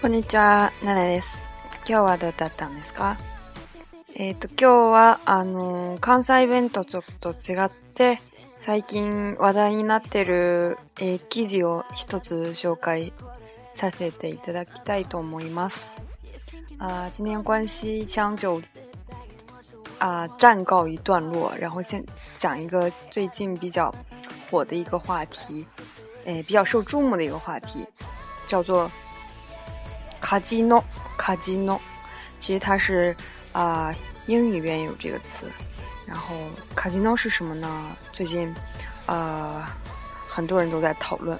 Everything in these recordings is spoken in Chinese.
こんにちは、ナナです。今日はどうだったんですかえっ、ー、と、今日は、あのー、関西弁とちょっと違って、最近話題になってる、えー、記事を一つ紹介させていただきたいと思います。あ、呃，今天关西腔就啊，暂告一段落，然后先讲一个最近比较火的一个话题，诶，比较受注目的一个话题，叫做卡基诺。卡基诺，其实它是啊，英语里边有这个词。然后卡基诺是什么呢？最近啊，很多人都在讨论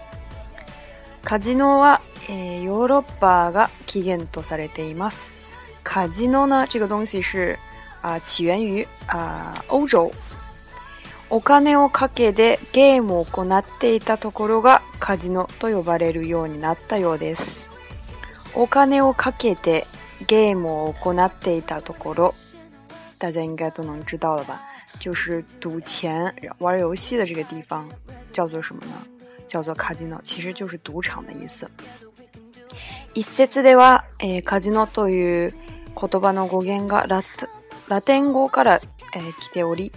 卡基诺啊。诶，ヨーロッパが起源とされています。卡基诺呢，这个东西是。あ起源于あ欧洲。お金をかけてゲームを行っていたところがカジノと呼ばれるようになったようです。お金をかけてゲームを行っていたところ，大家应该都能知道了吧？就是赌钱玩游戏的这个地方叫做什么呢？叫做カジノ，其实就是赌场的意思。一説では、えー、カジノという言葉の語源がララテン語から、えー、来ており、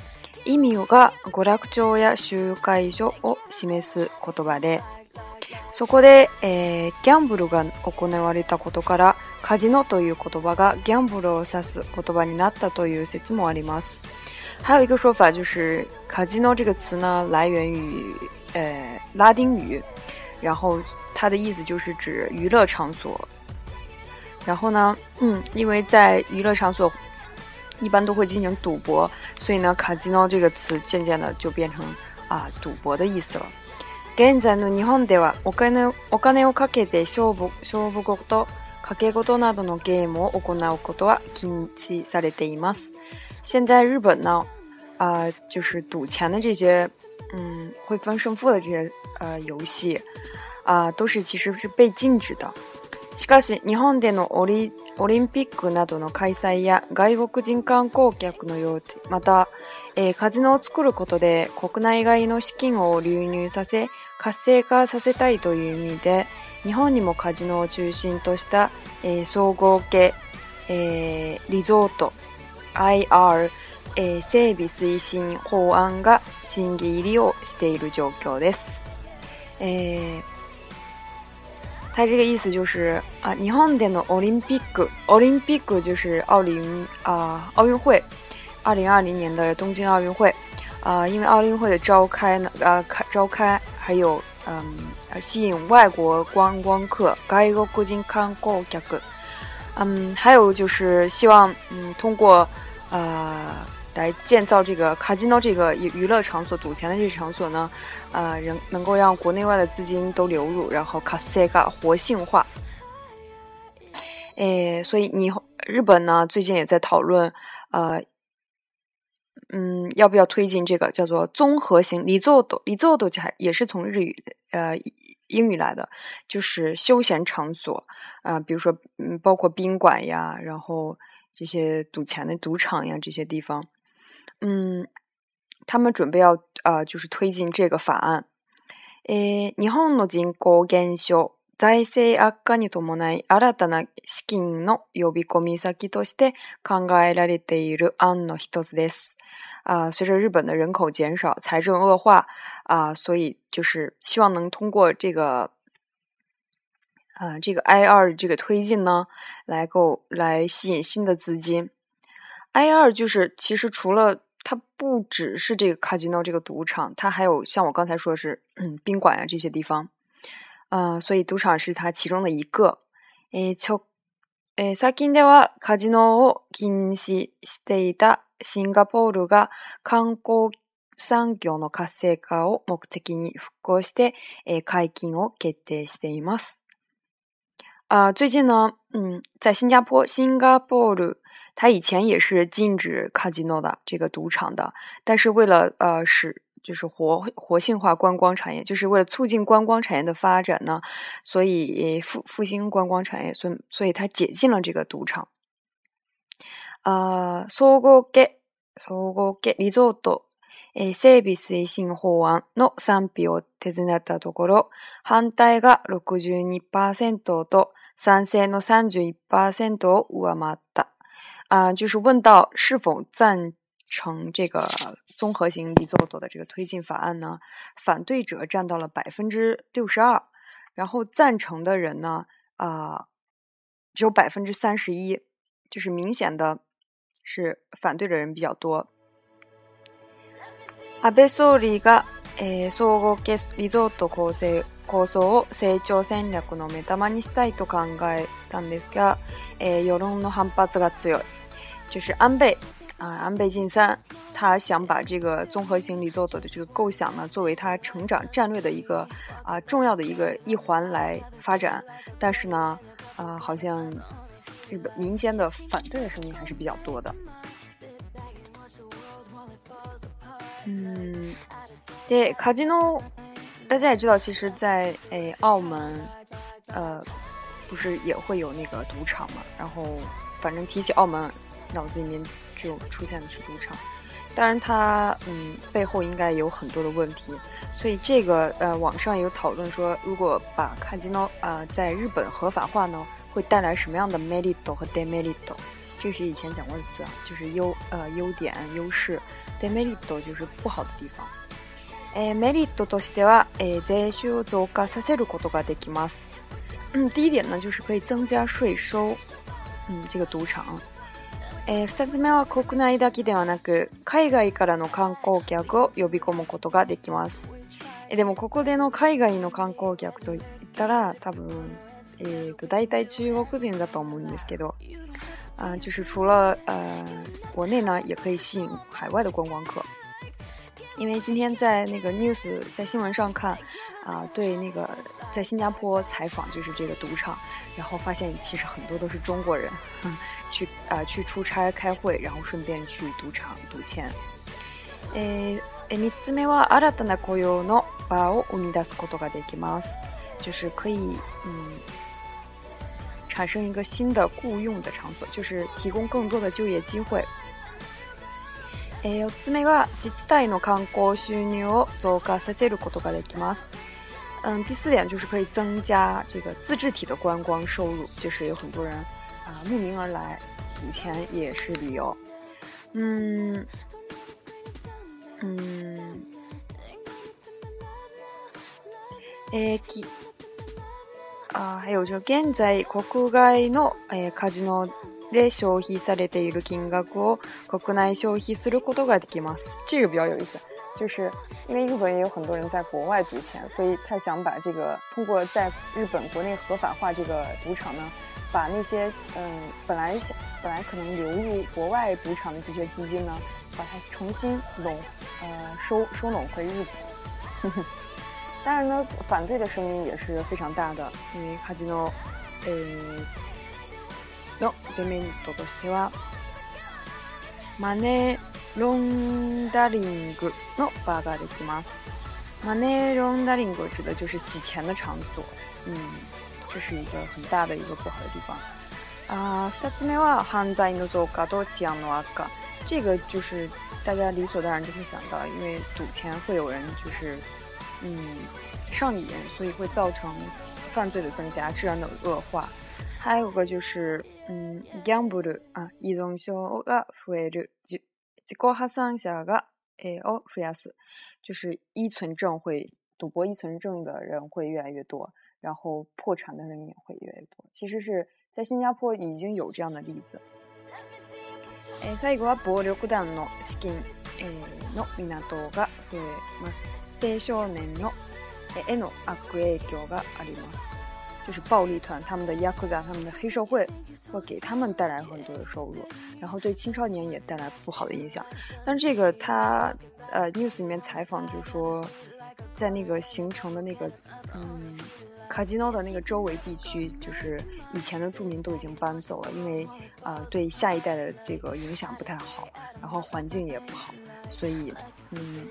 意味が娯楽町や集会所を示す言葉で、そこで、えー、ギャンブルが行われたことから、カジノという言葉がギャンブルを指す言葉になったという説もあります。还有一个说法就是，卡基诺这个词呢，来源于呃拉丁语，然后它的意思就是指娱乐场所。然后呢，嗯，因为在娱乐场所一般都会进行赌博，所以呢，“卡吉诺”这个词渐渐的就变成啊赌博的意思了。現在の日本では、お金お金をかけて勝負勝負ごと賭けごなどのゲームを行うことは禁止されています。现在日本呢，啊，就是赌钱的这些，嗯，会分胜负的这些呃游戏啊，都是其实是被禁止的。しかし、日本でのオリオリンピックなどの開催や外国人観光客の用地、また、えー、カジノを作ることで国内外の資金を流入させ、活性化させたいという意味で、日本にもカジノを中心とした、えー、総合系、えー、リゾート IR、えー、整備推進法案が審議入りをしている状況です。えー他这个意思就是啊，日本ンでのオリンピック、オリンピック就是奥林啊奥运会，二零二零年的东京奥运会，啊，因为奥运会的召开呢，呃，开召开，还有嗯吸引外国观光客、外国入看观价格，嗯，还有就是希望嗯通过啊。来建造这个卡金诺这个娱娱乐场所、赌钱的这个场所呢，呃，人能够让国内外的资金都流入，然后卡塞嘎活性化。哎，所以你日本呢，最近也在讨论，呃，嗯，要不要推进这个叫做综合型里佐赌里佐赌，还也是从日语呃英语来的，就是休闲场所啊，比如说嗯，包括宾馆呀，然后这些赌钱的赌场呀，这些地方。嗯，他们准备要啊，就是推进这个法案。诶，日本の人口減少在歳高化に伴い新たな資金の呼び込み先として考えられている案の一つです。啊，随着日本的人口减少、财政恶化啊，所以就是希望能通过这个啊，这个 I 二这个推进呢，来够来吸引新的资金。I 二就是其实除了它不只是这个 казино 这个赌场，它还有像我刚才说是宾馆啊这些地方，啊，所以赌场是它其中的一个。诶，最近ではカジノを禁止していたシンガポールが観光産業の活性化を目的に復興して解禁を決定しています。あ、最近の、嗯，在新加坡，新加坡。他以前也是禁止卡吉诺的这个赌场的，但是为了呃使就是活活性化观光产业，就是为了促进观光产业的发展呢，所以复复兴观光产业，所所以他解禁了这个赌场。啊，総合系総合系リゾートえ整備推進法案の賛否を手詰まったところ、反対が62%と賛成の31%を上回った。啊，就是问到是否赞成这个综合型离座左的这个推进法案呢？反对者占到了百分之六十二，然后赞成的人呢，啊，只有百分之三十一，就是明显的是反对的人比较多。阿贝苏里嘎。综合型 r e リゾート構成構想を成長戦略の目玉にしたいと考えたんですが、世論の反発が強い。就是安倍啊，安倍晋三，他想把这个综合型 r e 的这个构想呢，作为他成长战略的一个啊重要的一个一环来发展。但是呢，啊，好像日本民间的反对的声音还是比较多的。嗯。对，卡吉诺，大家也知道，其实，在诶澳门，呃，不是也会有那个赌场嘛？然后，反正提起澳门，脑子里面就出现的是赌场。当然，它嗯背后应该有很多的问题。所以，这个呃网上有讨论说，如果把卡吉诺呃在日本合法化呢，会带来什么样的メリット和デメリット？这是以前讲过的词啊，就是优呃优点、优势，デメリット就是不好的地方。えー、メリットとしては、えー、税収を増加させることができます。ん、第一点呢，就是可以增加税收。嗯，这个赌场。えー、二つ目は国内だけではなく、海外からの観光客を呼び込むことができます。えでも、ここでの海外の観光客といったら、多分、えーと、大体中国人だと思うんですけど、啊、呃，就是除了呃国内呢，也可以吸引海外的观光客。因为今天在那个 news 在新闻上看，啊，对那个在新加坡采访就是这个赌场，然后发现其实很多都是中国人，去啊去出差开会，然后顺便去赌场赌钱。诶，えみつめは新たな雇用の場を生み出すことができます，就是可以嗯，产生一个新的雇佣的场所，就是提供更多的就业机会。えー、4つ目が自治体の観光収入を増加させることができます。嗯，第四点就是可以增加这个自治体的观光收入，就是有很多人啊慕名而来，以前也是旅游。嗯嗯，啊，还有就是在国外で消費されている金額を国内消費することができます。这个比较有意思，就是因为日本也有很多人在国外赌钱，所以他想把这个通过在日本国内合法化这个赌场呢，把那些嗯本来想本来可能流入国外赌场的这些资金呢，把它重新拢呃收收拢回日本。当然呢，反对的声音也是非常大的，因为哈吉诺嗯。的 e l e m e n o としては、マネロンダリングのバーができます。マネロンダリング指的就是洗钱的场所。嗯，这是一个很大的一个不好的地方。あ、二つ目は犯罪の増加といの悪化。这个就是大家理所当然就会想到，因为赌钱会有人就是嗯上瘾，所以会造成犯罪的增加、治安的恶化。还有个就是，嗯，ギャンブル啊，依存症が増える、自、自己破産者がを増やす，就是依存症会，赌博依存症的人会越来越多，然后破产的人也会越来越多。其实是在新加坡已经有这样的例子。え、最後は暴力団の資金の港が増えます。青少年のへの悪影響があります。就是暴力团，他们的ヤクザ，他们的黑社会，会给他们带来很多的收入，然后对青少年也带来不好的影响。但是这个他，呃，news 里面采访就是说，在那个形成的那个，嗯，卡吉诺的那个周围地区，就是以前的住民都已经搬走了，因为啊，对下一代的这个影响不太好，然后环境也不好，所以，嗯，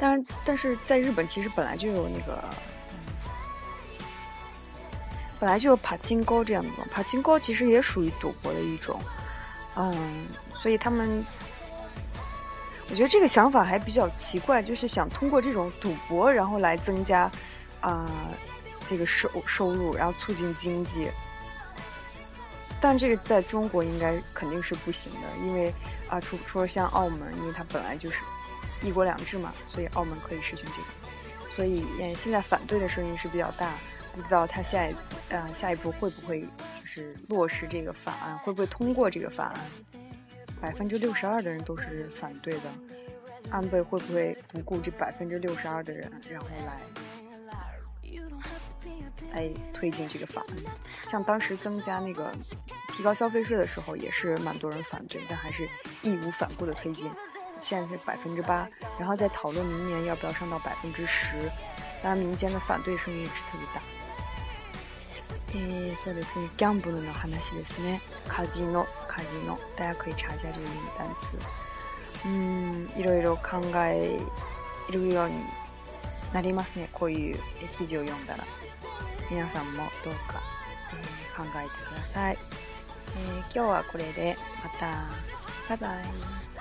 但但是，在日本其实本来就有那个。本来就是爬金沟这样的嘛，爬金沟其实也属于赌博的一种，嗯，所以他们，我觉得这个想法还比较奇怪，就是想通过这种赌博，然后来增加啊这个收收入，然后促进经济。但这个在中国应该肯定是不行的，因为啊，除除了像澳门，因为它本来就是一国两制嘛，所以澳门可以实行这个，所以现在反对的声音是比较大。不知道他下一啊下一步会不会就是落实这个法案，会不会通过这个法案？百分之六十二的人都是反对的，安倍会不会不顾这百分之六十二的人，然后来来推进这个法案？像当时增加那个提高消费税的时候，也是蛮多人反对，但还是义无反顾的推进。现在是百分之八，然后再讨论明年要不要上到百分之十。当然，民间的反对声音也是特别大。えー、そうですね、ギャンブルの話ですね。カジノ、カジノ。大家可以查一下这个英语单词。うん、いろいろ考えるようになりますね。こういう記事を読んだら。皆さんもどうか、えー、考えてください、えー、今日はこれで、また、バイバイ。